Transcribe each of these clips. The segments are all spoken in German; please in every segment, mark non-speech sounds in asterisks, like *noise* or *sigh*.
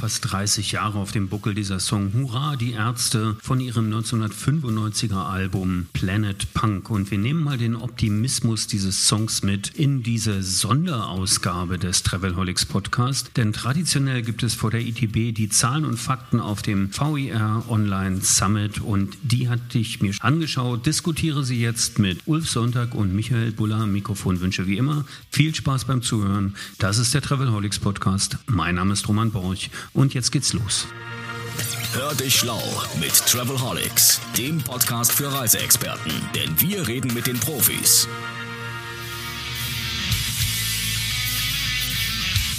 Fast 30 Jahre auf dem Buckel dieser Song Hurra, die Ärzte von ihrem 1995er Album Planet Punk. Und wir nehmen mal den Optimismus dieses Songs mit in diese Sonderausgabe des Travelholics Podcast. Denn traditionell gibt es vor der ITB die Zahlen und Fakten auf dem VIR Online Summit und die hatte ich mir angeschaut. Diskutiere sie jetzt mit Ulf Sonntag und Michael Buller. Mikrofonwünsche wie immer. Viel Spaß beim Zuhören. Das ist der Travelholics Podcast. Mein Name ist Roman Borch und jetzt geht's los. Hör dich schlau mit Travelholics, dem Podcast für Reiseexperten, denn wir reden mit den Profis.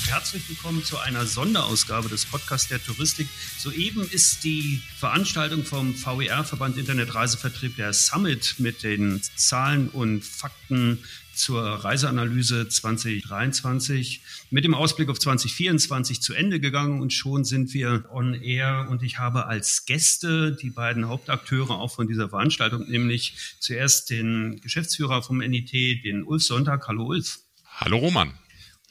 Herzlich willkommen zu einer Sonderausgabe des Podcasts der Touristik. Soeben ist die Veranstaltung vom VER, Verband Internet Reisevertrieb, der Summit mit den Zahlen und Fakten zur Reiseanalyse 2023 mit dem Ausblick auf 2024 zu Ende gegangen und schon sind wir on air und ich habe als Gäste die beiden Hauptakteure auch von dieser Veranstaltung, nämlich zuerst den Geschäftsführer vom NIT, den Ulf Sonntag. Hallo Ulf. Hallo Roman.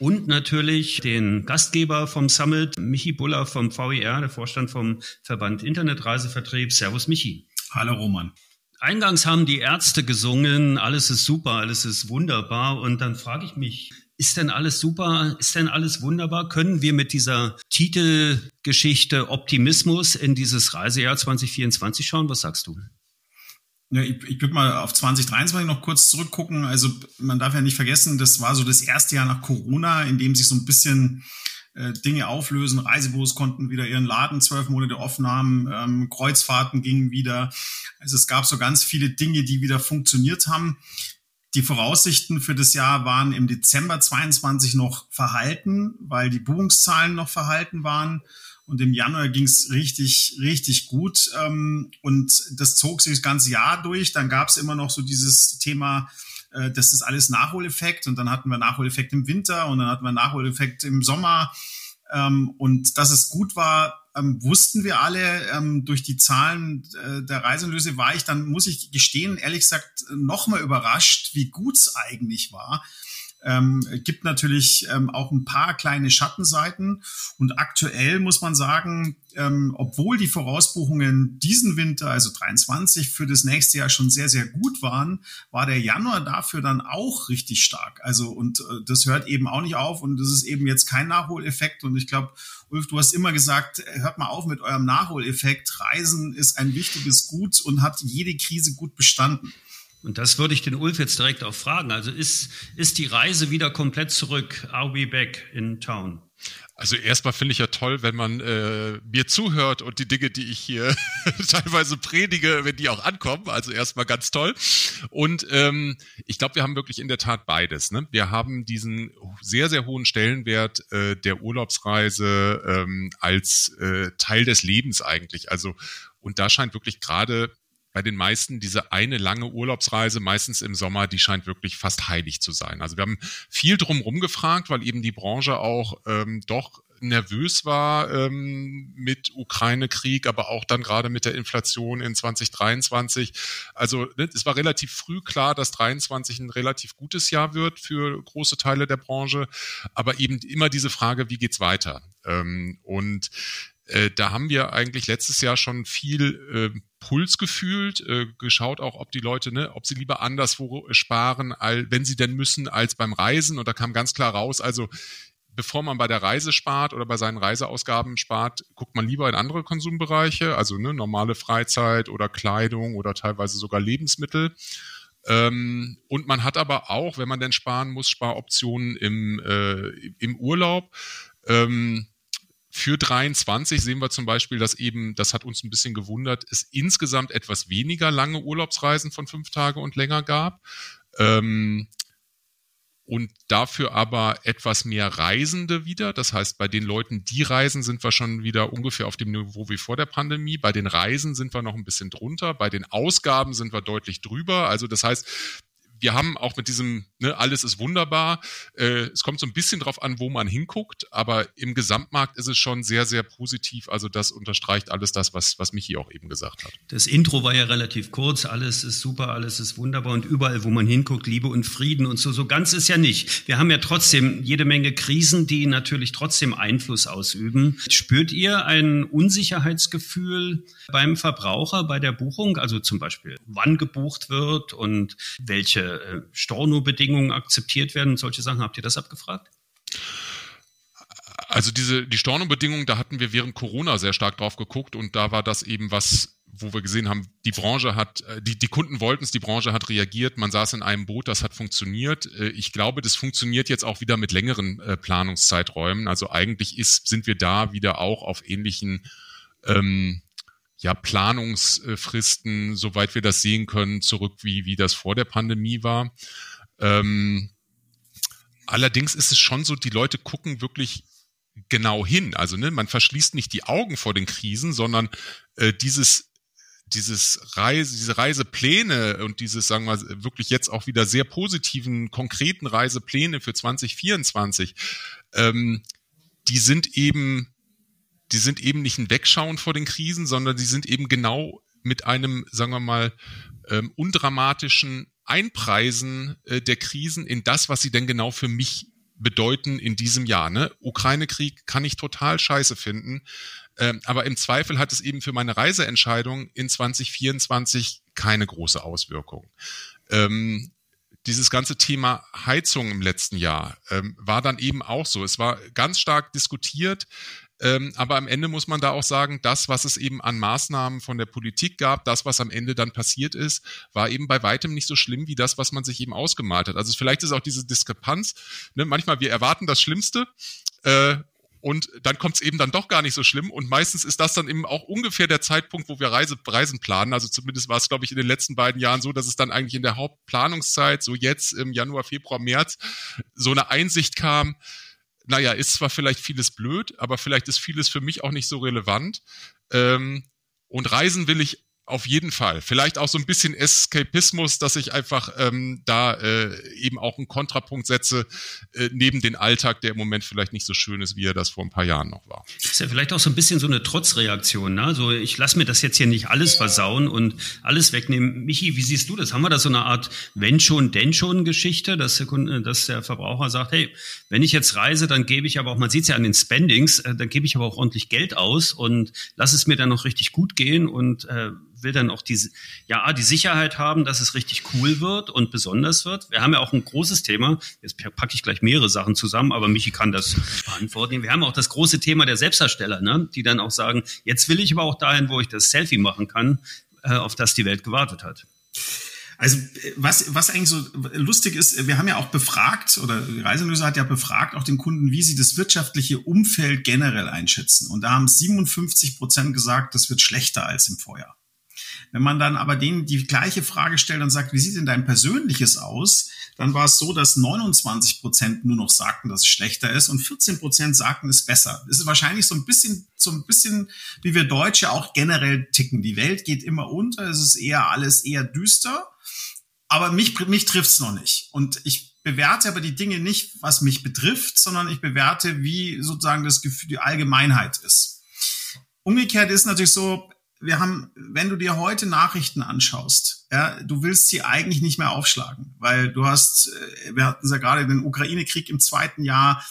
Und natürlich den Gastgeber vom Summit, Michi Buller vom VIR, der Vorstand vom Verband Internetreisevertrieb. Servus Michi. Hallo Roman. Eingangs haben die Ärzte gesungen, alles ist super, alles ist wunderbar. Und dann frage ich mich, ist denn alles super? Ist denn alles wunderbar? Können wir mit dieser Titelgeschichte Optimismus in dieses Reisejahr 2024 schauen? Was sagst du? Ja, ich, ich würde mal auf 2023 noch kurz zurückgucken. Also man darf ja nicht vergessen, das war so das erste Jahr nach Corona, in dem sich so ein bisschen äh, Dinge auflösen. Reisebüros konnten wieder ihren Laden zwölf Monate offen haben, ähm, Kreuzfahrten gingen wieder. Also es gab so ganz viele Dinge, die wieder funktioniert haben. Die Voraussichten für das Jahr waren im Dezember 22 noch verhalten, weil die Buchungszahlen noch verhalten waren. Und im Januar ging es richtig, richtig gut. Ähm, und das zog sich das ganze Jahr durch. Dann gab es immer noch so dieses Thema, äh, das ist alles Nachholeffekt und dann hatten wir Nachholeffekt im Winter und dann hatten wir Nachholeffekt im Sommer. Ähm, und dass es gut war, ähm, wussten wir alle. Ähm, durch die Zahlen äh, der Reisenlöse war ich dann, muss ich gestehen, ehrlich gesagt, nochmal überrascht, wie gut es eigentlich war. Ähm, gibt natürlich ähm, auch ein paar kleine Schattenseiten. Und aktuell muss man sagen, ähm, obwohl die Vorausbuchungen diesen Winter, also 23, für das nächste Jahr schon sehr, sehr gut waren, war der Januar dafür dann auch richtig stark. Also und äh, das hört eben auch nicht auf und das ist eben jetzt kein Nachholeffekt. Und ich glaube, Ulf, du hast immer gesagt, hört mal auf mit eurem Nachholeffekt. Reisen ist ein wichtiges Gut und hat jede Krise gut bestanden. Und das würde ich den Ulf jetzt direkt auch fragen. Also ist, ist die Reise wieder komplett zurück? Are we back in town? Also erstmal finde ich ja toll, wenn man äh, mir zuhört und die Dinge, die ich hier *laughs* teilweise predige, wenn die auch ankommen. Also erstmal ganz toll. Und ähm, ich glaube, wir haben wirklich in der Tat beides. Ne? Wir haben diesen sehr, sehr hohen Stellenwert äh, der Urlaubsreise ähm, als äh, Teil des Lebens eigentlich. Also und da scheint wirklich gerade bei den meisten diese eine lange Urlaubsreise, meistens im Sommer, die scheint wirklich fast heilig zu sein. Also wir haben viel drumherum gefragt, weil eben die Branche auch ähm, doch nervös war ähm, mit Ukraine-Krieg, aber auch dann gerade mit der Inflation in 2023. Also ne, es war relativ früh klar, dass 23 ein relativ gutes Jahr wird für große Teile der Branche, aber eben immer diese Frage, wie geht's weiter? Ähm, und äh, da haben wir eigentlich letztes Jahr schon viel äh, Puls gefühlt, äh, geschaut auch, ob die Leute, ne, ob sie lieber anderswo sparen, all, wenn sie denn müssen, als beim Reisen. Und da kam ganz klar raus, also bevor man bei der Reise spart oder bei seinen Reiseausgaben spart, guckt man lieber in andere Konsumbereiche, also ne, normale Freizeit oder Kleidung oder teilweise sogar Lebensmittel. Ähm, und man hat aber auch, wenn man denn sparen muss, Sparoptionen im, äh, im Urlaub. Ähm, für 23 sehen wir zum Beispiel, dass eben, das hat uns ein bisschen gewundert, es insgesamt etwas weniger lange Urlaubsreisen von fünf Tage und länger gab. Ähm, und dafür aber etwas mehr Reisende wieder. Das heißt, bei den Leuten, die reisen, sind wir schon wieder ungefähr auf dem Niveau wie vor der Pandemie. Bei den Reisen sind wir noch ein bisschen drunter. Bei den Ausgaben sind wir deutlich drüber. Also das heißt, wir haben auch mit diesem, ne, alles ist wunderbar. Äh, es kommt so ein bisschen drauf an, wo man hinguckt, aber im Gesamtmarkt ist es schon sehr, sehr positiv. Also das unterstreicht alles das, was, was Michi auch eben gesagt hat. Das Intro war ja relativ kurz. Alles ist super, alles ist wunderbar und überall, wo man hinguckt, Liebe und Frieden und so. So ganz ist ja nicht. Wir haben ja trotzdem jede Menge Krisen, die natürlich trotzdem Einfluss ausüben. Spürt ihr ein Unsicherheitsgefühl beim Verbraucher bei der Buchung? Also zum Beispiel, wann gebucht wird und welche äh, Storno-Bedingungen akzeptiert werden solche Sachen. Habt ihr das abgefragt? Also diese, die Storno-Bedingungen, da hatten wir während Corona sehr stark drauf geguckt und da war das eben was, wo wir gesehen haben, die Branche hat, äh, die, die Kunden wollten es, die Branche hat reagiert, man saß in einem Boot, das hat funktioniert. Äh, ich glaube, das funktioniert jetzt auch wieder mit längeren äh, Planungszeiträumen. Also eigentlich ist, sind wir da wieder auch auf ähnlichen ähm, ja, Planungsfristen, soweit wir das sehen können, zurück, wie, wie das vor der Pandemie war. Ähm, allerdings ist es schon so, die Leute gucken wirklich genau hin. Also ne, man verschließt nicht die Augen vor den Krisen, sondern äh, dieses dieses Reise, diese Reisepläne und dieses, sagen wir wirklich jetzt auch wieder sehr positiven, konkreten Reisepläne für 2024, ähm, die sind eben die sind eben nicht ein Wegschauen vor den Krisen, sondern die sind eben genau mit einem, sagen wir mal, ähm, undramatischen Einpreisen äh, der Krisen in das, was sie denn genau für mich bedeuten in diesem Jahr. Ne? Ukraine-Krieg kann ich total scheiße finden, ähm, aber im Zweifel hat es eben für meine Reiseentscheidung in 2024 keine große Auswirkung. Ähm, dieses ganze Thema Heizung im letzten Jahr ähm, war dann eben auch so. Es war ganz stark diskutiert. Ähm, aber am Ende muss man da auch sagen, das, was es eben an Maßnahmen von der Politik gab, das, was am Ende dann passiert ist, war eben bei weitem nicht so schlimm wie das, was man sich eben ausgemalt hat. Also vielleicht ist auch diese Diskrepanz, ne, manchmal wir erwarten das Schlimmste äh, und dann kommt es eben dann doch gar nicht so schlimm. Und meistens ist das dann eben auch ungefähr der Zeitpunkt, wo wir Reise, Reisen planen. Also zumindest war es, glaube ich, in den letzten beiden Jahren so, dass es dann eigentlich in der Hauptplanungszeit, so jetzt im Januar, Februar, März, so eine Einsicht kam, naja, ist zwar vielleicht vieles blöd, aber vielleicht ist vieles für mich auch nicht so relevant. Ähm, und reisen will ich auf jeden Fall. Vielleicht auch so ein bisschen Eskapismus, dass ich einfach ähm, da äh, eben auch einen Kontrapunkt setze äh, neben den Alltag, der im Moment vielleicht nicht so schön ist, wie er das vor ein paar Jahren noch war. Das ist ja vielleicht auch so ein bisschen so eine Trotzreaktion. Ne? Also ich lasse mir das jetzt hier nicht alles versauen und alles wegnehmen. Michi, wie siehst du das? Haben wir da so eine Art wenn schon, denn schon Geschichte, dass der, Kunde, dass der Verbraucher sagt, hey, wenn ich jetzt reise, dann gebe ich aber auch, man sieht es ja an den Spendings, äh, dann gebe ich aber auch ordentlich Geld aus und lass es mir dann noch richtig gut gehen und äh, will dann auch die, ja, die Sicherheit haben, dass es richtig cool wird und besonders wird. Wir haben ja auch ein großes Thema. Jetzt packe ich gleich mehrere Sachen zusammen, aber Michi kann das beantworten. Wir haben auch das große Thema der Selbstdarsteller, ne? die dann auch sagen, jetzt will ich aber auch dahin, wo ich das Selfie machen kann, äh, auf das die Welt gewartet hat. Also was, was eigentlich so lustig ist, wir haben ja auch befragt, oder Reiselöser hat ja befragt auch den Kunden, wie sie das wirtschaftliche Umfeld generell einschätzen. Und da haben 57 Prozent gesagt, das wird schlechter als im Vorjahr. Wenn man dann aber denen die gleiche Frage stellt und sagt, wie sieht denn dein persönliches aus, dann war es so, dass 29 Prozent nur noch sagten, dass es schlechter ist und 14 Prozent sagten, es ist besser. Das ist wahrscheinlich so ein bisschen, so ein bisschen, wie wir Deutsche auch generell ticken. Die Welt geht immer unter, es ist eher alles eher düster. Aber mich, mich trifft's noch nicht. Und ich bewerte aber die Dinge nicht, was mich betrifft, sondern ich bewerte, wie sozusagen das Gefühl, die Allgemeinheit ist. Umgekehrt ist natürlich so, wir haben, wenn du dir heute Nachrichten anschaust, ja, du willst sie eigentlich nicht mehr aufschlagen, weil du hast, äh, wir hatten ja gerade den Ukraine-Krieg im zweiten Jahr,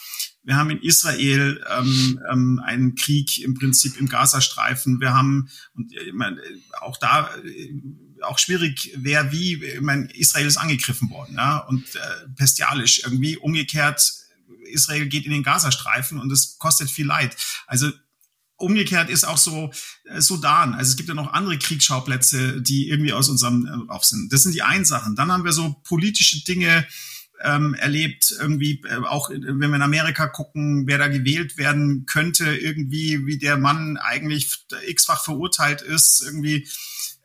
wir haben in Israel ähm, ähm, einen Krieg im Prinzip im Gazastreifen, wir haben, und äh, ich meine, auch da äh, auch schwierig, wer wie, ich meine, Israel ist angegriffen worden, ja, und äh, bestialisch irgendwie, umgekehrt, Israel geht in den Gazastreifen und es kostet viel Leid. Also Umgekehrt ist auch so äh, Sudan. Also es gibt ja noch andere Kriegsschauplätze, die irgendwie aus unserem äh, auf sind. Das sind die einen Sachen. Dann haben wir so politische Dinge ähm, erlebt, irgendwie äh, auch äh, wenn wir in Amerika gucken, wer da gewählt werden könnte, irgendwie wie der Mann eigentlich x-fach verurteilt ist. Irgendwie,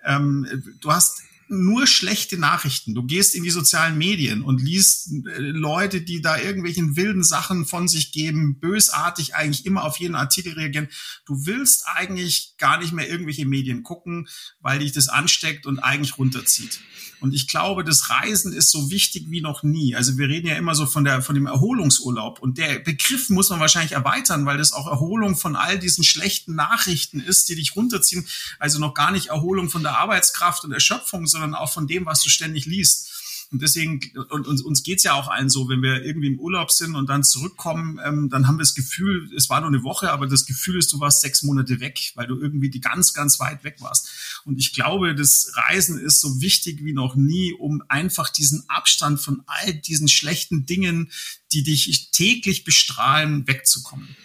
ähm, du hast nur schlechte Nachrichten. Du gehst in die sozialen Medien und liest äh, Leute, die da irgendwelchen wilden Sachen von sich geben, bösartig eigentlich immer auf jeden Artikel reagieren. Du willst eigentlich gar nicht mehr irgendwelche Medien gucken, weil dich das ansteckt und eigentlich runterzieht. Und ich glaube, das Reisen ist so wichtig wie noch nie. Also wir reden ja immer so von der, von dem Erholungsurlaub. Und der Begriff muss man wahrscheinlich erweitern, weil das auch Erholung von all diesen schlechten Nachrichten ist, die dich runterziehen. Also noch gar nicht Erholung von der Arbeitskraft und Erschöpfung, sondern auch von dem, was du ständig liest. Und deswegen, und uns, uns geht's ja auch allen so, wenn wir irgendwie im Urlaub sind und dann zurückkommen, ähm, dann haben wir das Gefühl, es war nur eine Woche, aber das Gefühl ist, du warst sechs Monate weg, weil du irgendwie die ganz, ganz weit weg warst. Und ich glaube, das Reisen ist so wichtig wie noch nie, um einfach diesen Abstand von all diesen schlechten Dingen, die dich täglich bestrahlen, wegzukommen.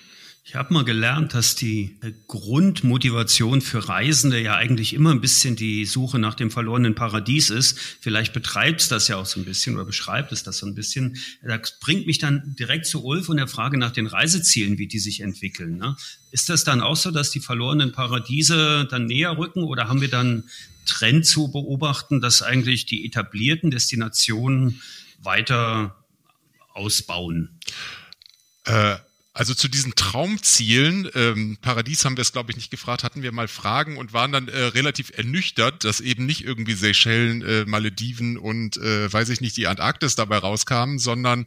Ich habe mal gelernt, dass die äh, Grundmotivation für Reisende ja eigentlich immer ein bisschen die Suche nach dem verlorenen Paradies ist. Vielleicht betreibt es das ja auch so ein bisschen oder beschreibt es das so ein bisschen. Das bringt mich dann direkt zu Ulf und der Frage nach den Reisezielen, wie die sich entwickeln. Ne? Ist das dann auch so, dass die verlorenen Paradiese dann näher rücken oder haben wir dann Trend zu beobachten, dass eigentlich die etablierten Destinationen weiter ausbauen? Äh also zu diesen Traumzielen, ähm, Paradies haben wir es, glaube ich, nicht gefragt, hatten wir mal Fragen und waren dann äh, relativ ernüchtert, dass eben nicht irgendwie Seychellen, äh, Malediven und äh, weiß ich nicht, die Antarktis dabei rauskamen, sondern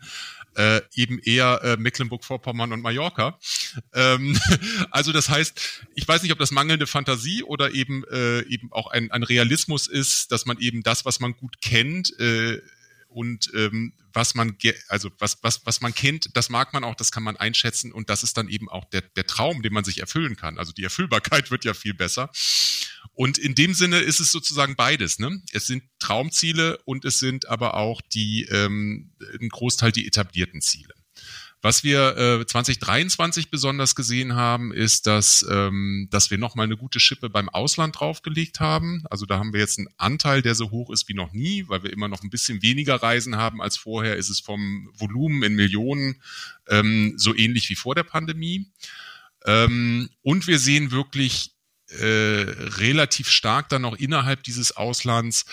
äh, eben eher äh, Mecklenburg-Vorpommern und Mallorca. Ähm, *laughs* also das heißt, ich weiß nicht, ob das mangelnde Fantasie oder eben äh, eben auch ein, ein Realismus ist, dass man eben das, was man gut kennt, äh, und ähm, was man also was was was man kennt, das mag man auch, das kann man einschätzen und das ist dann eben auch der der Traum, den man sich erfüllen kann. Also die Erfüllbarkeit *laughs* wird ja viel besser. Und in dem Sinne ist es sozusagen beides. Ne? Es sind Traumziele und es sind aber auch die ähm, ein Großteil die etablierten Ziele. Was wir äh, 2023 besonders gesehen haben, ist, dass, ähm, dass wir nochmal eine gute Schippe beim Ausland draufgelegt haben. Also da haben wir jetzt einen Anteil, der so hoch ist wie noch nie, weil wir immer noch ein bisschen weniger Reisen haben als vorher. Ist es vom Volumen in Millionen ähm, so ähnlich wie vor der Pandemie. Ähm, und wir sehen wirklich äh, relativ stark dann noch innerhalb dieses Auslands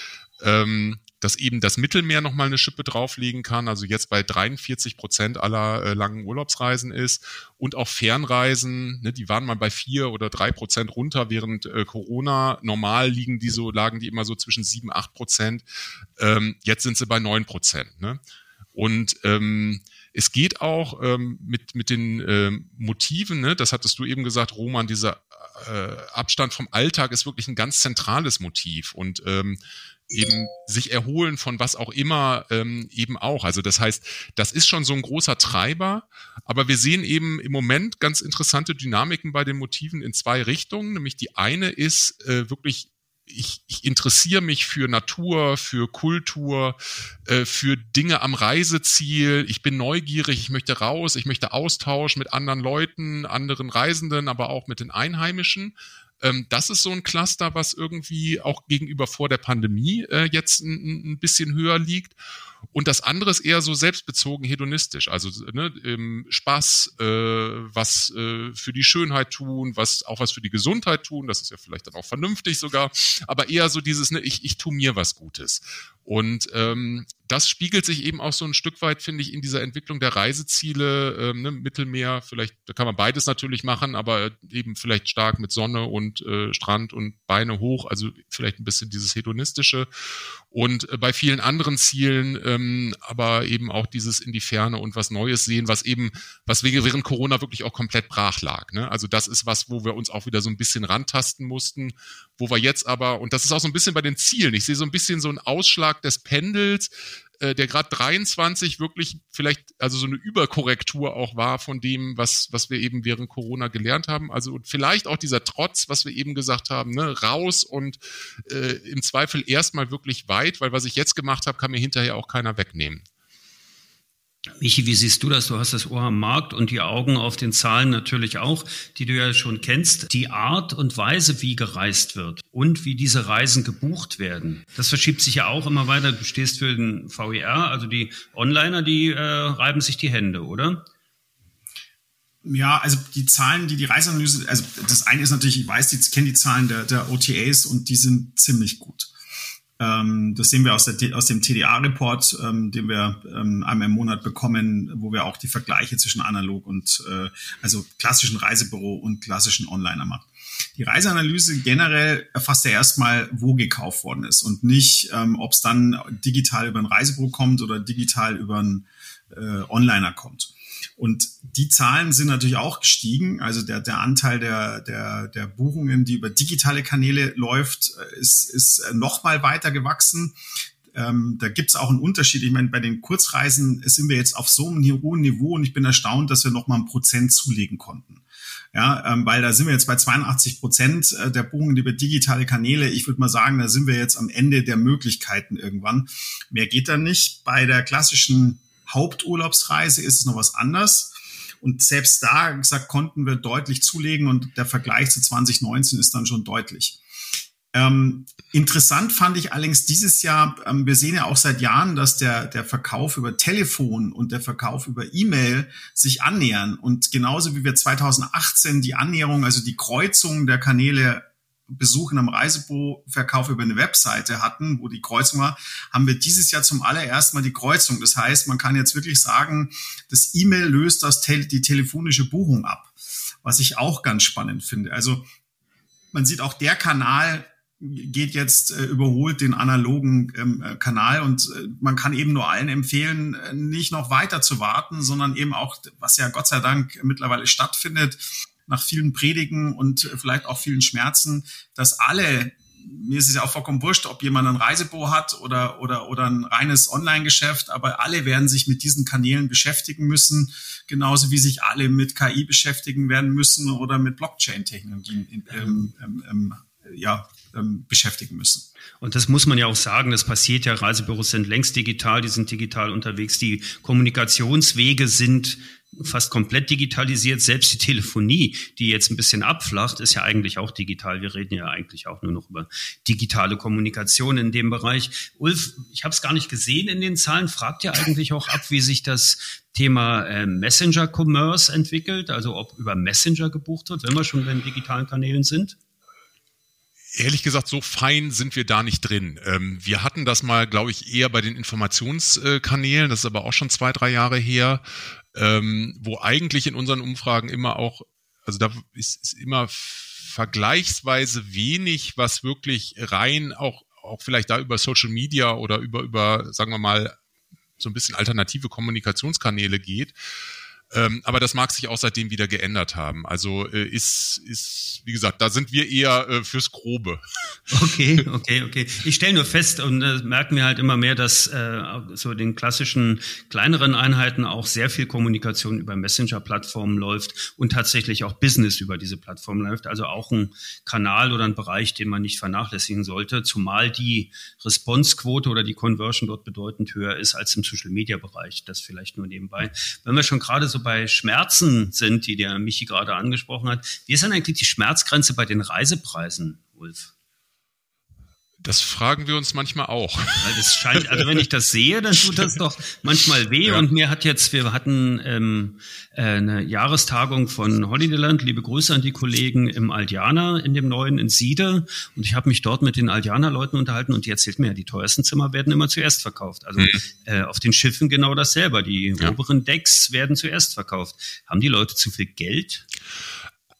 ähm, dass eben das Mittelmeer nochmal eine Schippe drauflegen kann, also jetzt bei 43 Prozent aller äh, langen Urlaubsreisen ist und auch Fernreisen, ne, die waren mal bei vier oder drei Prozent runter während äh, Corona. Normal liegen die so, lagen die immer so zwischen sieben, acht Prozent. Ähm, jetzt sind sie bei neun Prozent. Ne? Und ähm, es geht auch ähm, mit, mit den ähm, Motiven, ne? das hattest du eben gesagt, Roman, dieser äh, Abstand vom Alltag ist wirklich ein ganz zentrales Motiv. Und ähm, eben sich erholen von was auch immer ähm, eben auch. Also das heißt, das ist schon so ein großer Treiber, aber wir sehen eben im Moment ganz interessante Dynamiken bei den Motiven in zwei Richtungen. Nämlich die eine ist äh, wirklich ich, ich interessiere mich für Natur, für Kultur, äh, für Dinge am Reiseziel. Ich bin neugierig, ich möchte raus, ich möchte Austausch mit anderen Leuten, anderen Reisenden, aber auch mit den Einheimischen. Ähm, das ist so ein Cluster, was irgendwie auch gegenüber vor der Pandemie äh, jetzt ein, ein bisschen höher liegt. Und das andere ist eher so selbstbezogen hedonistisch, also ne, ähm, Spaß, äh, was äh, für die Schönheit tun, was auch was für die Gesundheit tun, das ist ja vielleicht dann auch vernünftig sogar, aber eher so dieses, ne, ich, ich tu mir was Gutes. Und ähm, das spiegelt sich eben auch so ein Stück weit, finde ich, in dieser Entwicklung der Reiseziele, ähm, ne, Mittelmeer, vielleicht, da kann man beides natürlich machen, aber eben vielleicht stark mit Sonne und äh, Strand und Beine hoch, also vielleicht ein bisschen dieses hedonistische. Und äh, bei vielen anderen Zielen, ähm, aber eben auch dieses in die Ferne und was Neues sehen, was eben, was während Corona wirklich auch komplett brach lag. Ne? Also das ist was, wo wir uns auch wieder so ein bisschen rantasten mussten, wo wir jetzt aber, und das ist auch so ein bisschen bei den Zielen, ich sehe so ein bisschen so einen Ausschlag des Pendels, äh, der gerade 23 wirklich vielleicht, also so eine Überkorrektur auch war von dem, was, was wir eben während Corona gelernt haben. Also vielleicht auch dieser Trotz, was wir eben gesagt haben, ne, raus und äh, im Zweifel erstmal wirklich weit, weil was ich jetzt gemacht habe, kann mir hinterher auch keiner wegnehmen. Michi, wie siehst du das? Du hast das Ohr am Markt und die Augen auf den Zahlen natürlich auch, die du ja schon kennst. Die Art und Weise, wie gereist wird und wie diese Reisen gebucht werden, das verschiebt sich ja auch immer weiter. Du stehst für den VER, also die Onliner, die äh, reiben sich die Hände, oder? Ja, also die Zahlen, die die Reiseanalyse, also das eine ist natürlich, ich weiß, ich kenne die Zahlen der, der OTAs und die sind ziemlich gut. Ähm, das sehen wir aus, der, aus dem TDA-Report, ähm, den wir ähm, einmal im Monat bekommen, wo wir auch die Vergleiche zwischen analog und äh, also klassischen Reisebüro und klassischen Onliner machen. Die Reiseanalyse generell erfasst ja erstmal, wo gekauft worden ist und nicht, ähm, ob es dann digital über ein Reisebüro kommt oder digital über einen äh, Onliner kommt. Und die Zahlen sind natürlich auch gestiegen. Also der, der Anteil der, der, der Buchungen, die über digitale Kanäle läuft, äh, ist, ist noch mal weiter gewachsen. Ähm, da gibt's auch einen Unterschied. Ich meine, bei den Kurzreisen sind wir jetzt auf so einem hohen Niveau und ich bin erstaunt, dass wir noch mal ein Prozent zulegen konnten. Ja, ähm, weil da sind wir jetzt bei 82 Prozent äh, der Buchungen über digitale Kanäle. Ich würde mal sagen, da sind wir jetzt am Ende der Möglichkeiten irgendwann. Mehr geht da nicht. Bei der klassischen Haupturlaubsreise ist es noch was anders. Und selbst da, gesagt, konnten wir deutlich zulegen und der Vergleich zu 2019 ist dann schon deutlich. Ähm, interessant fand ich allerdings dieses Jahr, ähm, wir sehen ja auch seit Jahren, dass der, der Verkauf über Telefon und der Verkauf über E-Mail sich annähern. Und genauso wie wir 2018 die Annäherung, also die Kreuzung der Kanäle Besuch in einem Reisebüroverkauf über eine Webseite hatten, wo die Kreuzung war, haben wir dieses Jahr zum allerersten Mal die Kreuzung. Das heißt, man kann jetzt wirklich sagen, das E-Mail löst das die telefonische Buchung ab, was ich auch ganz spannend finde. Also man sieht auch der Kanal geht jetzt äh, überholt den analogen ähm, äh, Kanal und äh, man kann eben nur allen empfehlen, äh, nicht noch weiter zu warten, sondern eben auch, was ja Gott sei Dank mittlerweile stattfindet, nach vielen Predigen und vielleicht auch vielen Schmerzen, dass alle mir ist es ja auch vollkommen wurscht, ob jemand ein Reisebüro hat oder, oder, oder ein reines Online-Geschäft, aber alle werden sich mit diesen Kanälen beschäftigen müssen, genauso wie sich alle mit KI beschäftigen werden müssen oder mit Blockchain-Technologien ähm, ähm, ähm, ja, ähm, beschäftigen müssen. Und das muss man ja auch sagen, das passiert ja, Reisebüros sind längst digital, die sind digital unterwegs, die Kommunikationswege sind fast komplett digitalisiert. Selbst die Telefonie, die jetzt ein bisschen abflacht, ist ja eigentlich auch digital. Wir reden ja eigentlich auch nur noch über digitale Kommunikation in dem Bereich. Ulf, ich habe es gar nicht gesehen in den Zahlen. Fragt ja eigentlich auch ab, wie sich das Thema äh, Messenger Commerce entwickelt, also ob über Messenger gebucht wird, wenn wir schon bei den digitalen Kanälen sind? Ehrlich gesagt, so fein sind wir da nicht drin. Ähm, wir hatten das mal, glaube ich, eher bei den Informationskanälen, das ist aber auch schon zwei, drei Jahre her, ähm, wo eigentlich in unseren Umfragen immer auch, also da ist, ist immer vergleichsweise wenig, was wirklich rein auch, auch vielleicht da über Social Media oder über, über, sagen wir mal, so ein bisschen alternative Kommunikationskanäle geht. Ähm, aber das mag sich auch seitdem wieder geändert haben. Also äh, ist, ist, wie gesagt, da sind wir eher äh, fürs Grobe. *laughs* Okay, okay, okay. Ich stelle nur fest und äh, merken wir halt immer mehr, dass äh, so den klassischen kleineren Einheiten auch sehr viel Kommunikation über Messenger-Plattformen läuft und tatsächlich auch Business über diese Plattform läuft. Also auch ein Kanal oder ein Bereich, den man nicht vernachlässigen sollte, zumal die Responsequote oder die Conversion dort bedeutend höher ist als im Social-Media-Bereich. Das vielleicht nur nebenbei. Wenn wir schon gerade so so bei Schmerzen sind, die der Michi gerade angesprochen hat, wie ist denn eigentlich die Schmerzgrenze bei den Reisepreisen, Ulf? Das fragen wir uns manchmal auch. Weil das scheint, also wenn ich das sehe, dann tut das doch manchmal weh. Ja. Und mir hat jetzt, wir hatten ähm, äh, eine Jahrestagung von Holidayland, liebe Grüße an die Kollegen im Aldiana, in dem neuen in Siede. Und ich habe mich dort mit den Aldiana-Leuten unterhalten und die erzählt mir, die teuersten Zimmer werden immer zuerst verkauft. Also mhm. äh, auf den Schiffen genau dasselbe. Die ja. oberen Decks werden zuerst verkauft. Haben die Leute zu viel Geld?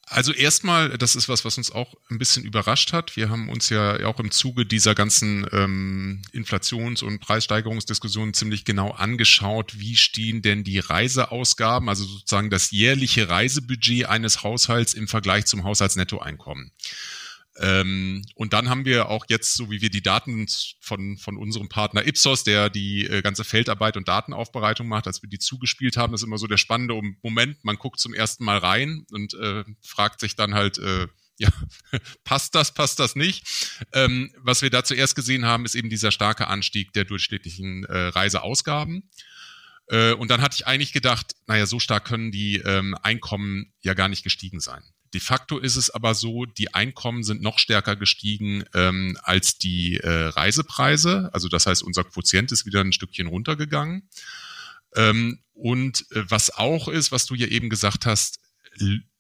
Also erstmal, das ist was, was uns auch ein bisschen überrascht hat. Wir haben uns ja auch im Zuge dieser ganzen ähm, Inflations- und Preissteigerungsdiskussionen ziemlich genau angeschaut, wie stehen denn die Reiseausgaben, also sozusagen das jährliche Reisebudget eines Haushalts im Vergleich zum Haushaltsnettoeinkommen. Ähm, und dann haben wir auch jetzt, so wie wir die Daten von, von unserem Partner Ipsos, der die äh, ganze Feldarbeit und Datenaufbereitung macht, als wir die zugespielt haben, das ist immer so der spannende Moment, man guckt zum ersten Mal rein und äh, fragt sich dann halt, äh, *laughs* ja, passt das, passt das nicht? Ähm, was wir da zuerst gesehen haben, ist eben dieser starke Anstieg der durchschnittlichen äh, Reiseausgaben. Äh, und dann hatte ich eigentlich gedacht, naja, so stark können die ähm, Einkommen ja gar nicht gestiegen sein. De facto ist es aber so, die Einkommen sind noch stärker gestiegen ähm, als die äh, Reisepreise. Also das heißt, unser Quotient ist wieder ein Stückchen runtergegangen. Ähm, und äh, was auch ist, was du ja eben gesagt hast,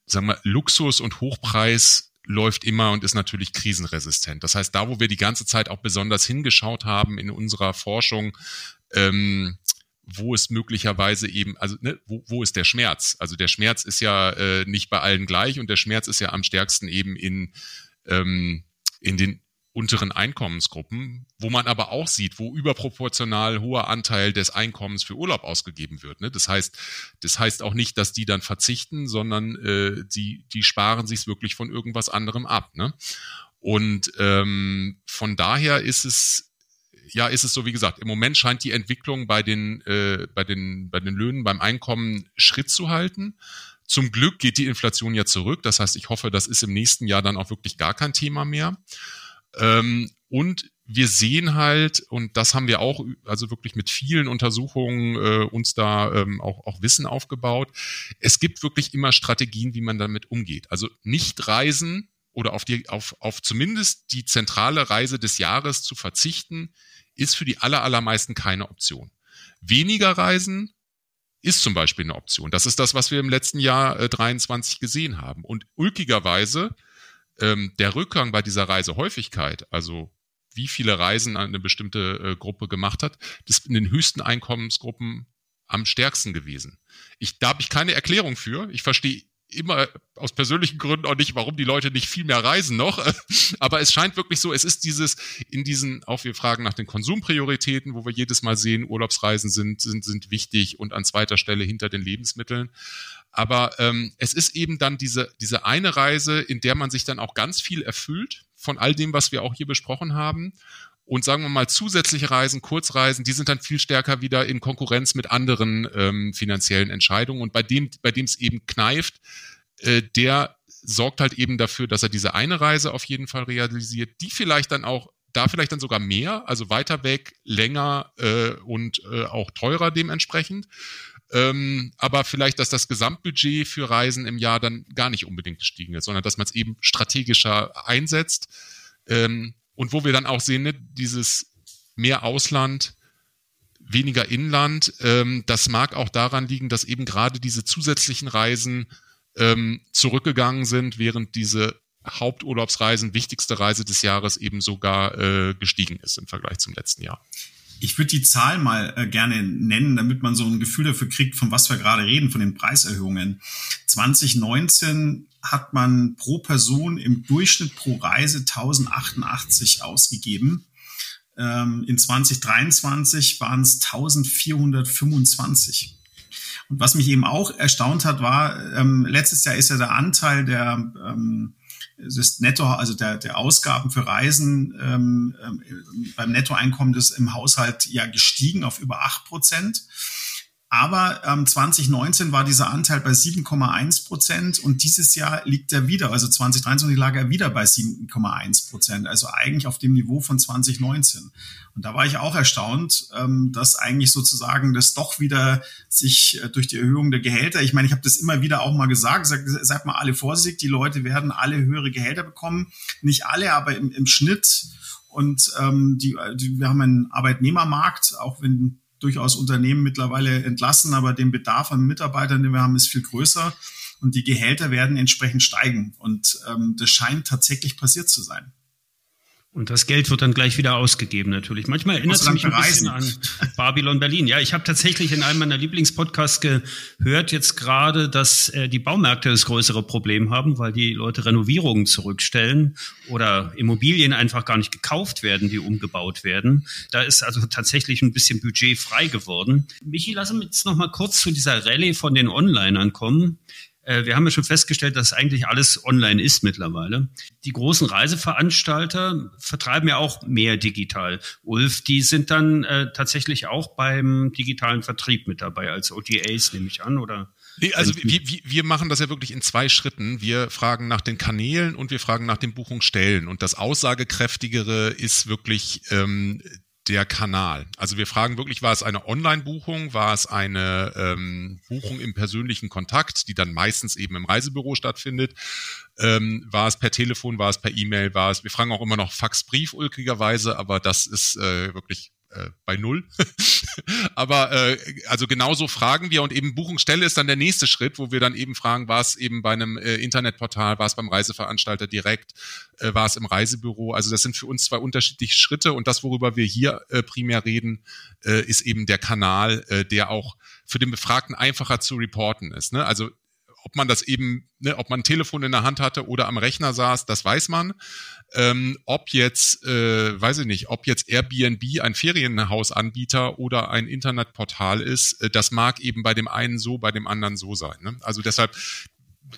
sagen wir, Luxus und Hochpreis läuft immer und ist natürlich krisenresistent. Das heißt, da, wo wir die ganze Zeit auch besonders hingeschaut haben in unserer Forschung, ähm, wo ist möglicherweise eben, also ne, wo, wo ist der Schmerz? Also der Schmerz ist ja äh, nicht bei allen gleich und der Schmerz ist ja am stärksten eben in, ähm, in den unteren Einkommensgruppen, wo man aber auch sieht, wo überproportional hoher Anteil des Einkommens für Urlaub ausgegeben wird. Ne? Das heißt, das heißt auch nicht, dass die dann verzichten, sondern äh, die, die sparen sich wirklich von irgendwas anderem ab. Ne? Und ähm, von daher ist es ja, ist es so, wie gesagt, im Moment scheint die Entwicklung bei den, äh, bei den, bei den Löhnen, beim Einkommen Schritt zu halten. Zum Glück geht die Inflation ja zurück. Das heißt, ich hoffe, das ist im nächsten Jahr dann auch wirklich gar kein Thema mehr. Ähm, und wir sehen halt, und das haben wir auch, also wirklich mit vielen Untersuchungen äh, uns da ähm, auch, auch Wissen aufgebaut, es gibt wirklich immer Strategien, wie man damit umgeht. Also nicht reisen oder auf, die, auf, auf zumindest die zentrale Reise des Jahres zu verzichten, ist für die aller, allermeisten keine Option. Weniger reisen ist zum Beispiel eine Option. Das ist das, was wir im letzten Jahr äh, 23 gesehen haben. Und ulkigerweise ähm, der Rückgang bei dieser Reisehäufigkeit, also wie viele Reisen eine bestimmte äh, Gruppe gemacht hat, ist in den höchsten Einkommensgruppen am stärksten gewesen. Ich, da habe ich keine Erklärung für. Ich verstehe immer aus persönlichen Gründen auch nicht, warum die Leute nicht viel mehr reisen noch. *laughs* Aber es scheint wirklich so, es ist dieses, in diesen, auch wir fragen nach den Konsumprioritäten, wo wir jedes Mal sehen, Urlaubsreisen sind, sind, sind wichtig und an zweiter Stelle hinter den Lebensmitteln. Aber ähm, es ist eben dann diese, diese eine Reise, in der man sich dann auch ganz viel erfüllt von all dem, was wir auch hier besprochen haben. Und sagen wir mal, zusätzliche Reisen, Kurzreisen, die sind dann viel stärker wieder in Konkurrenz mit anderen ähm, finanziellen Entscheidungen. Und bei dem, bei dem es eben kneift, äh, der sorgt halt eben dafür, dass er diese eine Reise auf jeden Fall realisiert, die vielleicht dann auch, da vielleicht dann sogar mehr, also weiter weg, länger äh, und äh, auch teurer dementsprechend. Ähm, aber vielleicht, dass das Gesamtbudget für Reisen im Jahr dann gar nicht unbedingt gestiegen ist, sondern dass man es eben strategischer einsetzt. Ähm, und wo wir dann auch sehen, ne, dieses mehr Ausland, weniger Inland, ähm, das mag auch daran liegen, dass eben gerade diese zusätzlichen Reisen ähm, zurückgegangen sind, während diese Haupturlaubsreisen, wichtigste Reise des Jahres eben sogar äh, gestiegen ist im Vergleich zum letzten Jahr. Ich würde die Zahl mal äh, gerne nennen, damit man so ein Gefühl dafür kriegt, von was wir gerade reden, von den Preiserhöhungen. 2019 hat man pro Person im Durchschnitt pro Reise 1088 ausgegeben. Ähm, in 2023 waren es 1425. Und was mich eben auch erstaunt hat, war, ähm, letztes Jahr ist ja der Anteil der ähm, es ist Netto, also der, der Ausgaben für Reisen ähm, ähm, beim Nettoeinkommen des im Haushalt ja gestiegen auf über acht Prozent. Aber ähm, 2019 war dieser Anteil bei 7,1 Prozent und dieses Jahr liegt er wieder, also 2023 lag er wieder bei 7,1 Prozent, also eigentlich auf dem Niveau von 2019. Und da war ich auch erstaunt, ähm, dass eigentlich sozusagen das doch wieder sich äh, durch die Erhöhung der Gehälter, ich meine, ich habe das immer wieder auch mal gesagt, sagt sag mal alle vorsichtig, die Leute werden alle höhere Gehälter bekommen, nicht alle, aber im, im Schnitt. Und ähm, die, die, wir haben einen Arbeitnehmermarkt, auch wenn durchaus Unternehmen mittlerweile entlassen, aber den Bedarf an Mitarbeitern, den wir haben, ist viel größer und die Gehälter werden entsprechend steigen. Und ähm, das scheint tatsächlich passiert zu sein. Und das Geld wird dann gleich wieder ausgegeben, natürlich. Manchmal erinnert es mich ein bisschen an Babylon Berlin. Ja, ich habe tatsächlich in einem meiner Lieblingspodcasts gehört jetzt gerade, dass äh, die Baumärkte das größere Problem haben, weil die Leute Renovierungen zurückstellen oder Immobilien einfach gar nicht gekauft werden, die umgebaut werden. Da ist also tatsächlich ein bisschen Budget frei geworden. Michi, lass uns jetzt noch mal kurz zu dieser Rallye von den Onlinern kommen. Äh, wir haben ja schon festgestellt, dass eigentlich alles online ist mittlerweile. Die großen Reiseveranstalter vertreiben ja auch mehr digital. Ulf, die sind dann äh, tatsächlich auch beim digitalen Vertrieb mit dabei, als OTAs nehme ich an, oder? Nee, also, also wir, wir machen das ja wirklich in zwei Schritten. Wir fragen nach den Kanälen und wir fragen nach den Buchungsstellen. Und das Aussagekräftigere ist wirklich ähm, der Kanal. Also wir fragen wirklich, war es eine Online-Buchung, war es eine ähm, Buchung im persönlichen Kontakt, die dann meistens eben im Reisebüro stattfindet, ähm, war es per Telefon, war es per E-Mail, war es, wir fragen auch immer noch Faxbrief ulkigerweise, aber das ist äh, wirklich äh, bei null. *laughs* Aber äh, also genauso fragen wir und eben Buchungsstelle ist dann der nächste Schritt, wo wir dann eben fragen, war es eben bei einem äh, Internetportal, war es beim Reiseveranstalter direkt, äh, war es im Reisebüro. Also das sind für uns zwei unterschiedliche Schritte und das, worüber wir hier äh, primär reden, äh, ist eben der Kanal, äh, der auch für den Befragten einfacher zu reporten ist. Ne? Also ob man das eben, ne, ob man ein Telefon in der Hand hatte oder am Rechner saß, das weiß man. Ähm, ob jetzt, äh, weiß ich nicht, ob jetzt Airbnb ein Ferienhausanbieter oder ein Internetportal ist, äh, das mag eben bei dem einen so, bei dem anderen so sein. Ne? Also deshalb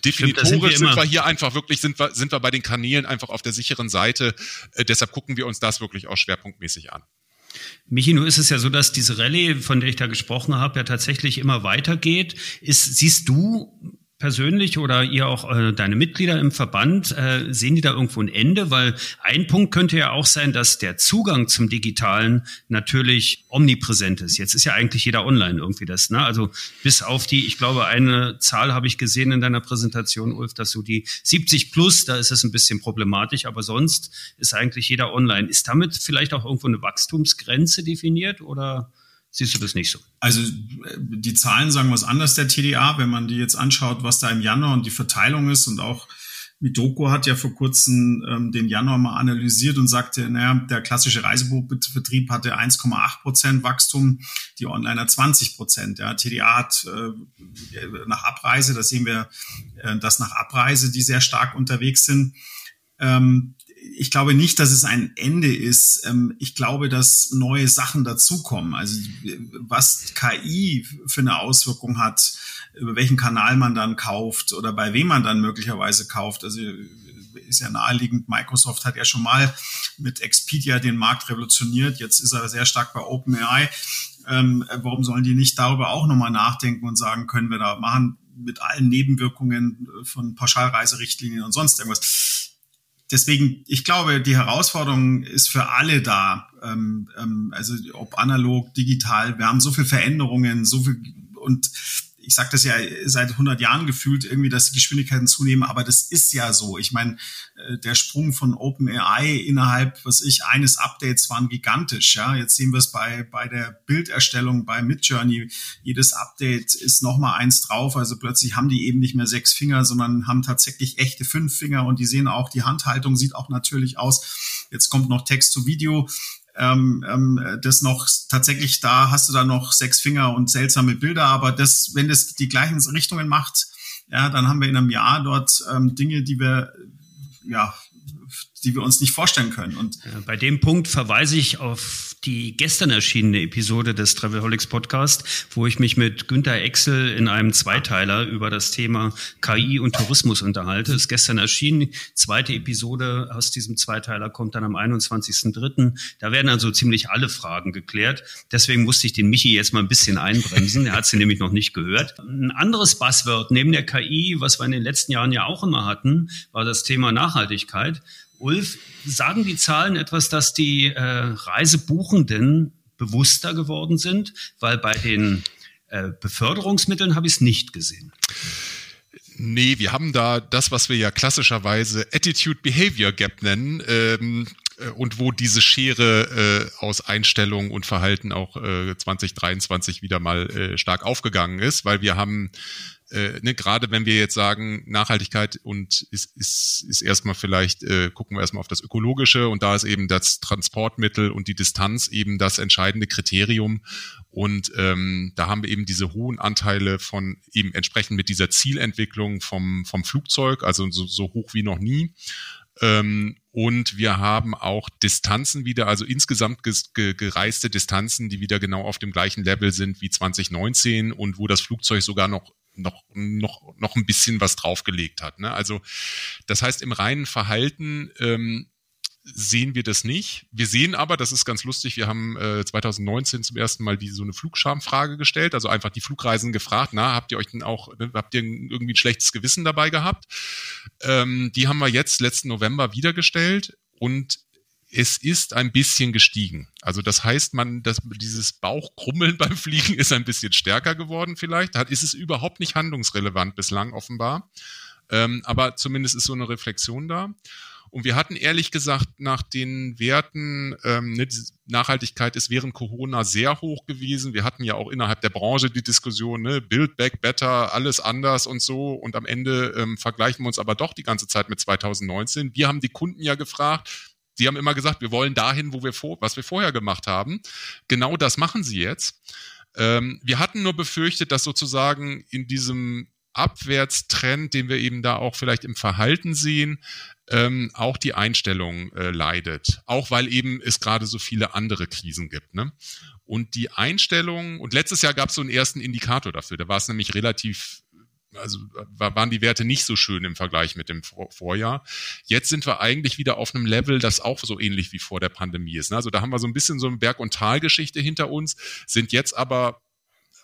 definitorisch sind, wir, sind wir, hier einfach wirklich, sind wir, sind wir bei den Kanälen einfach auf der sicheren Seite. Äh, deshalb gucken wir uns das wirklich auch schwerpunktmäßig an. Michi, nun ist es ja so, dass diese Rallye, von der ich da gesprochen habe, ja tatsächlich immer weitergeht. Ist, siehst du persönlich oder ihr auch äh, deine Mitglieder im Verband, äh, sehen die da irgendwo ein Ende? Weil ein Punkt könnte ja auch sein, dass der Zugang zum Digitalen natürlich omnipräsent ist. Jetzt ist ja eigentlich jeder online irgendwie das. Ne? Also bis auf die, ich glaube, eine Zahl habe ich gesehen in deiner Präsentation, Ulf, dass du die 70 plus, da ist es ein bisschen problematisch, aber sonst ist eigentlich jeder online. Ist damit vielleicht auch irgendwo eine Wachstumsgrenze definiert oder? Siehst du das nicht so? Also die Zahlen sagen was anderes der TDA, wenn man die jetzt anschaut, was da im Januar und die Verteilung ist und auch Midoko hat ja vor kurzem ähm, den Januar mal analysiert und sagte, naja, der klassische Reisebuchbetrieb hatte 1,8 Prozent Wachstum, die Onliner 20 Prozent. Ja. TDA hat äh, nach Abreise, da sehen wir, äh, dass nach Abreise die sehr stark unterwegs sind. Ähm, ich glaube nicht, dass es ein Ende ist. Ähm, ich glaube, dass neue Sachen dazukommen. Also was KI für eine Auswirkung hat, über welchen Kanal man dann kauft oder bei wem man dann möglicherweise kauft. Also ist ja naheliegend. Microsoft hat ja schon mal mit Expedia den Markt revolutioniert. Jetzt ist er sehr stark bei OpenAI. Ähm, warum sollen die nicht darüber auch nochmal nachdenken und sagen, können wir da machen mit allen Nebenwirkungen von Pauschalreiserichtlinien und sonst irgendwas? Deswegen, ich glaube, die Herausforderung ist für alle da. Ähm, ähm, also ob analog, digital, wir haben so viel Veränderungen, so viel und ich sage das ja seit 100 Jahren gefühlt irgendwie, dass die Geschwindigkeiten zunehmen, aber das ist ja so. Ich meine, äh, der Sprung von OpenAI innerhalb, was ich, eines Updates waren gigantisch. Ja, jetzt sehen wir es bei bei der Bilderstellung bei Midjourney. Jedes Update ist noch mal eins drauf. Also plötzlich haben die eben nicht mehr sechs Finger, sondern haben tatsächlich echte fünf Finger und die sehen auch die Handhaltung sieht auch natürlich aus. Jetzt kommt noch Text zu Video ähm, ähm, das noch tatsächlich da hast du da noch sechs Finger und seltsame Bilder, aber das, wenn das die gleichen Richtungen macht, ja, dann haben wir in einem Jahr dort ähm, Dinge, die wir ja, die wir uns nicht vorstellen können. Und bei dem Punkt verweise ich auf die gestern erschienene Episode des Travelholics Podcast, wo ich mich mit Günter Exel in einem Zweiteiler über das Thema KI und Tourismus unterhalte. Ist gestern erschienen. Zweite Episode aus diesem Zweiteiler kommt dann am 21.03. Da werden also ziemlich alle Fragen geklärt. Deswegen musste ich den Michi jetzt mal ein bisschen einbremsen. Er hat sie nämlich noch nicht gehört. Ein anderes Buzzword neben der KI, was wir in den letzten Jahren ja auch immer hatten, war das Thema Nachhaltigkeit. Ulf, sagen die Zahlen etwas, dass die äh, Reisebuchenden bewusster geworden sind? Weil bei den äh, Beförderungsmitteln habe ich es nicht gesehen. Nee, wir haben da das, was wir ja klassischerweise Attitude Behavior Gap nennen. Ähm, äh, und wo diese Schere äh, aus Einstellung und Verhalten auch äh, 2023 wieder mal äh, stark aufgegangen ist, weil wir haben äh, ne, gerade wenn wir jetzt sagen, Nachhaltigkeit und ist, ist, ist erstmal vielleicht, äh, gucken wir erstmal auf das Ökologische und da ist eben das Transportmittel und die Distanz eben das entscheidende Kriterium. Und ähm, da haben wir eben diese hohen Anteile von eben entsprechend mit dieser Zielentwicklung vom, vom Flugzeug, also so, so hoch wie noch nie. Ähm, und wir haben auch Distanzen wieder, also insgesamt gereiste Distanzen, die wieder genau auf dem gleichen Level sind wie 2019 und wo das Flugzeug sogar noch noch, noch, noch ein bisschen was draufgelegt hat. Ne? Also das heißt, im reinen Verhalten ähm, sehen wir das nicht. Wir sehen aber, das ist ganz lustig, wir haben äh, 2019 zum ersten Mal die so eine Flugschamfrage gestellt, also einfach die Flugreisen gefragt, na, habt ihr euch denn auch, ne, habt ihr irgendwie ein schlechtes Gewissen dabei gehabt? Ähm, die haben wir jetzt letzten November wieder gestellt und es ist ein bisschen gestiegen. Also das heißt, man, dass dieses Bauchkrummeln *laughs* beim Fliegen ist ein bisschen stärker geworden vielleicht. Da ist es überhaupt nicht handlungsrelevant bislang offenbar. Ähm, aber zumindest ist so eine Reflexion da. Und wir hatten ehrlich gesagt nach den Werten, ähm, ne, Nachhaltigkeit ist während Corona sehr hoch gewesen. Wir hatten ja auch innerhalb der Branche die Diskussion, ne, Build Back Better, alles anders und so. Und am Ende ähm, vergleichen wir uns aber doch die ganze Zeit mit 2019. Wir haben die Kunden ja gefragt, Sie haben immer gesagt, wir wollen dahin, wo wir vor, was wir vorher gemacht haben. Genau das machen Sie jetzt. Ähm, wir hatten nur befürchtet, dass sozusagen in diesem Abwärtstrend, den wir eben da auch vielleicht im Verhalten sehen, ähm, auch die Einstellung äh, leidet. Auch weil eben es gerade so viele andere Krisen gibt. Ne? Und die Einstellung, und letztes Jahr gab es so einen ersten Indikator dafür, da war es nämlich relativ also waren die Werte nicht so schön im Vergleich mit dem Vorjahr. Jetzt sind wir eigentlich wieder auf einem Level, das auch so ähnlich wie vor der Pandemie ist. Ne? Also da haben wir so ein bisschen so eine Berg- und Talgeschichte hinter uns, sind jetzt aber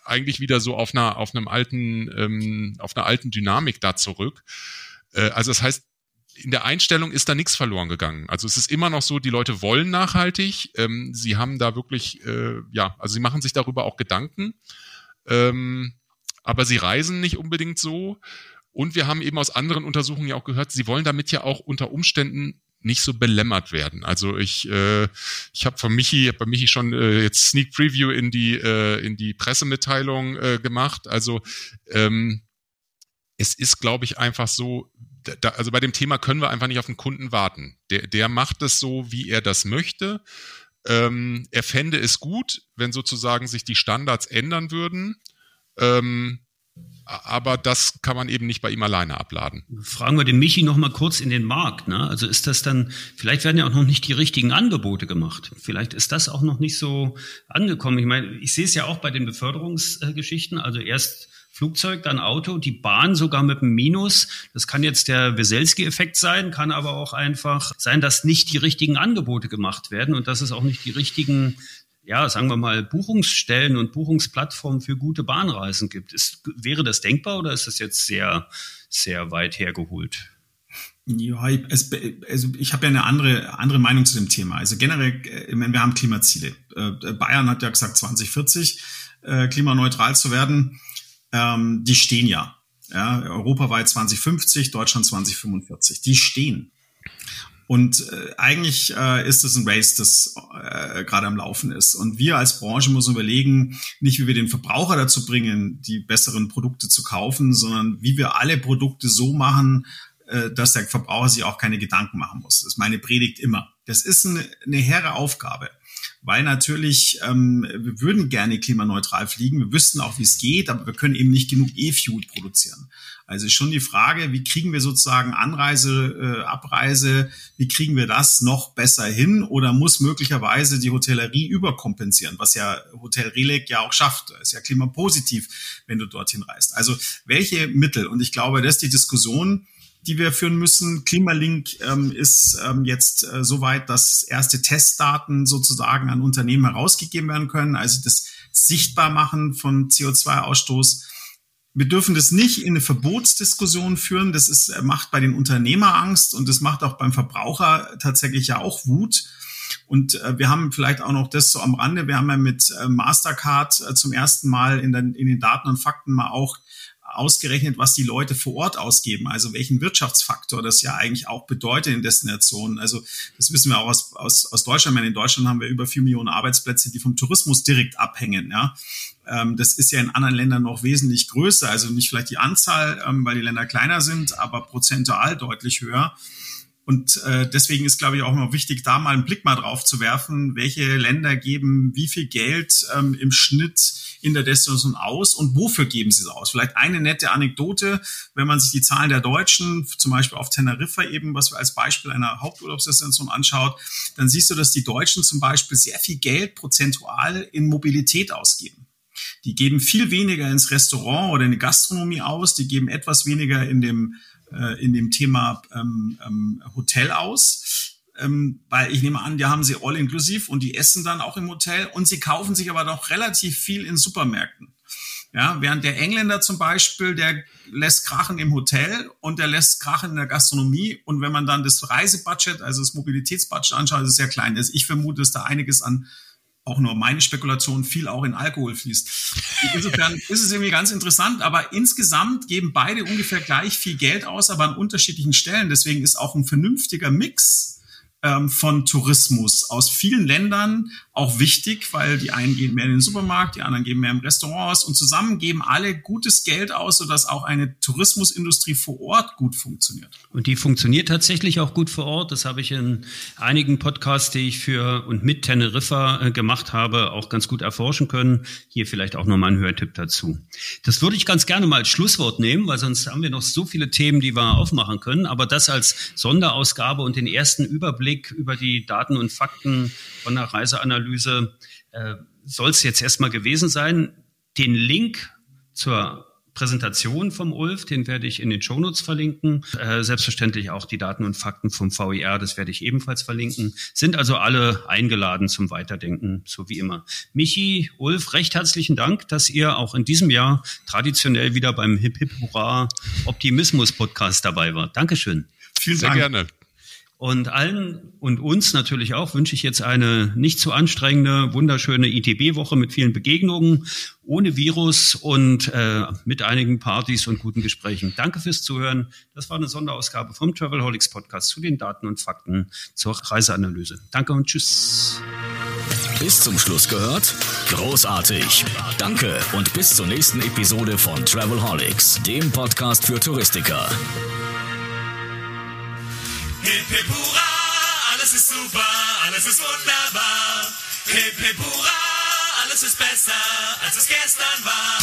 eigentlich wieder so auf einer, auf einem alten, ähm, auf einer alten Dynamik da zurück. Äh, also das heißt, in der Einstellung ist da nichts verloren gegangen. Also es ist immer noch so, die Leute wollen nachhaltig. Ähm, sie haben da wirklich, äh, ja, also sie machen sich darüber auch Gedanken. Ähm, aber sie reisen nicht unbedingt so. Und wir haben eben aus anderen Untersuchungen ja auch gehört, sie wollen damit ja auch unter Umständen nicht so belämmert werden. Also ich, äh, ich habe von Michi, hab bei Michi schon äh, jetzt Sneak Preview in die äh, in die Pressemitteilung äh, gemacht. Also ähm, es ist, glaube ich, einfach so. Da, also bei dem Thema können wir einfach nicht auf den Kunden warten. Der, der macht es so, wie er das möchte. Ähm, er fände es gut, wenn sozusagen sich die Standards ändern würden. Ähm, aber das kann man eben nicht bei ihm alleine abladen. Fragen wir den Michi noch mal kurz in den Markt. Ne? Also ist das dann, vielleicht werden ja auch noch nicht die richtigen Angebote gemacht. Vielleicht ist das auch noch nicht so angekommen. Ich meine, ich sehe es ja auch bei den Beförderungsgeschichten. Also erst Flugzeug, dann Auto, die Bahn sogar mit einem Minus. Das kann jetzt der Weselski-Effekt sein, kann aber auch einfach sein, dass nicht die richtigen Angebote gemacht werden und dass es auch nicht die richtigen ja, sagen wir mal, Buchungsstellen und Buchungsplattformen für gute Bahnreisen gibt. Ist, wäre das denkbar oder ist das jetzt sehr, sehr weit hergeholt? Ja, es, also ich habe ja eine andere, andere Meinung zu dem Thema. Also generell, äh, ich meine, wir haben Klimaziele. Äh, Bayern hat ja gesagt, 2040 äh, klimaneutral zu werden. Ähm, die stehen ja. ja. Europaweit 2050, Deutschland 2045. Die stehen. Und äh, eigentlich äh, ist es ein Race, das äh, gerade am Laufen ist. Und wir als Branche müssen überlegen, nicht wie wir den Verbraucher dazu bringen, die besseren Produkte zu kaufen, sondern wie wir alle Produkte so machen, äh, dass der Verbraucher sich auch keine Gedanken machen muss. Das ist meine Predigt immer. Das ist eine, eine hehre Aufgabe weil natürlich ähm, wir würden gerne klimaneutral fliegen. Wir wüssten auch, wie es geht, aber wir können eben nicht genug E-Fuel produzieren. Also schon die Frage, wie kriegen wir sozusagen Anreise, äh, Abreise, wie kriegen wir das noch besser hin oder muss möglicherweise die Hotellerie überkompensieren, was ja Hotel Relec ja auch schafft. ist ja klimapositiv, wenn du dorthin reist. Also welche Mittel? Und ich glaube, das ist die Diskussion, die wir führen müssen. Klimalink ähm, ist ähm, jetzt äh, soweit, dass erste Testdaten sozusagen an Unternehmen herausgegeben werden können, also das Sichtbarmachen von CO2-Ausstoß. Wir dürfen das nicht in eine Verbotsdiskussion führen. Das ist, äh, macht bei den Unternehmer Angst und das macht auch beim Verbraucher tatsächlich ja auch Wut. Und äh, wir haben vielleicht auch noch das so am Rande. Wir haben ja mit äh, Mastercard äh, zum ersten Mal in, den, in den Daten und Fakten mal auch ausgerechnet, was die Leute vor Ort ausgeben, also welchen Wirtschaftsfaktor das ja eigentlich auch bedeutet in Destinationen. Also das wissen wir auch aus, aus, aus Deutschland. In Deutschland haben wir über vier Millionen Arbeitsplätze, die vom Tourismus direkt abhängen. Ja. Ähm, das ist ja in anderen Ländern noch wesentlich größer. Also nicht vielleicht die Anzahl, ähm, weil die Länder kleiner sind, aber prozentual deutlich höher. Und äh, deswegen ist, glaube ich, auch noch wichtig, da mal einen Blick mal drauf zu werfen, welche Länder geben wie viel Geld ähm, im Schnitt in der Destination aus und wofür geben sie es aus? Vielleicht eine nette Anekdote, wenn man sich die Zahlen der Deutschen, zum Beispiel auf Teneriffa eben, was wir als Beispiel einer Haupturlaubsdestination anschaut, dann siehst du, dass die Deutschen zum Beispiel sehr viel Geld prozentual in Mobilität ausgeben. Die geben viel weniger ins Restaurant oder in die Gastronomie aus, die geben etwas weniger in dem äh, in dem Thema ähm, ähm, Hotel aus. Ähm, weil ich nehme an, die haben sie all inklusiv und die essen dann auch im Hotel und sie kaufen sich aber noch relativ viel in Supermärkten. Ja, während der Engländer zum Beispiel, der lässt krachen im Hotel und der lässt krachen in der Gastronomie. Und wenn man dann das Reisebudget, also das Mobilitätsbudget anschaut, ist es sehr klein. Also ich vermute, dass da einiges an auch nur meine Spekulation, viel auch in Alkohol fließt. Insofern *laughs* ist es irgendwie ganz interessant, aber insgesamt geben beide ungefähr gleich viel Geld aus, aber an unterschiedlichen Stellen. Deswegen ist auch ein vernünftiger Mix ähm, von Tourismus. Aus vielen Ländern auch wichtig, weil die einen gehen mehr in den Supermarkt, die anderen gehen mehr im Restaurants und zusammen geben alle gutes Geld aus, sodass auch eine Tourismusindustrie vor Ort gut funktioniert. Und die funktioniert tatsächlich auch gut vor Ort. Das habe ich in einigen Podcasts, die ich für und mit Teneriffa äh, gemacht habe, auch ganz gut erforschen können. Hier vielleicht auch nochmal ein Hörtipp dazu. Das würde ich ganz gerne mal als Schlusswort nehmen, weil sonst haben wir noch so viele Themen, die wir aufmachen können. Aber das als Sonderausgabe und den ersten Überblick über die Daten und Fakten von der Reiseanalyse Analyse äh, soll es jetzt erstmal gewesen sein. Den Link zur Präsentation vom Ulf, den werde ich in den Shownotes verlinken. Äh, selbstverständlich auch die Daten und Fakten vom VIR, das werde ich ebenfalls verlinken. Sind also alle eingeladen zum Weiterdenken, so wie immer. Michi, Ulf, recht herzlichen Dank, dass ihr auch in diesem Jahr traditionell wieder beim Hip Hip Hurra Optimismus Podcast dabei wart. Dankeschön. Vielen Sehr Dank. gerne. Und allen und uns natürlich auch wünsche ich jetzt eine nicht zu anstrengende, wunderschöne ITB-Woche mit vielen Begegnungen, ohne Virus und äh, mit einigen Partys und guten Gesprächen. Danke fürs Zuhören. Das war eine Sonderausgabe vom Travelholics Podcast zu den Daten und Fakten zur Reiseanalyse. Danke und tschüss. Bis zum Schluss gehört? Großartig. Danke und bis zur nächsten Episode von Travelholics, dem Podcast für Touristiker. Hip hip hurra, alles ist super, alles ist wunderbar. Hip hip hurra, alles ist besser, als es gestern war.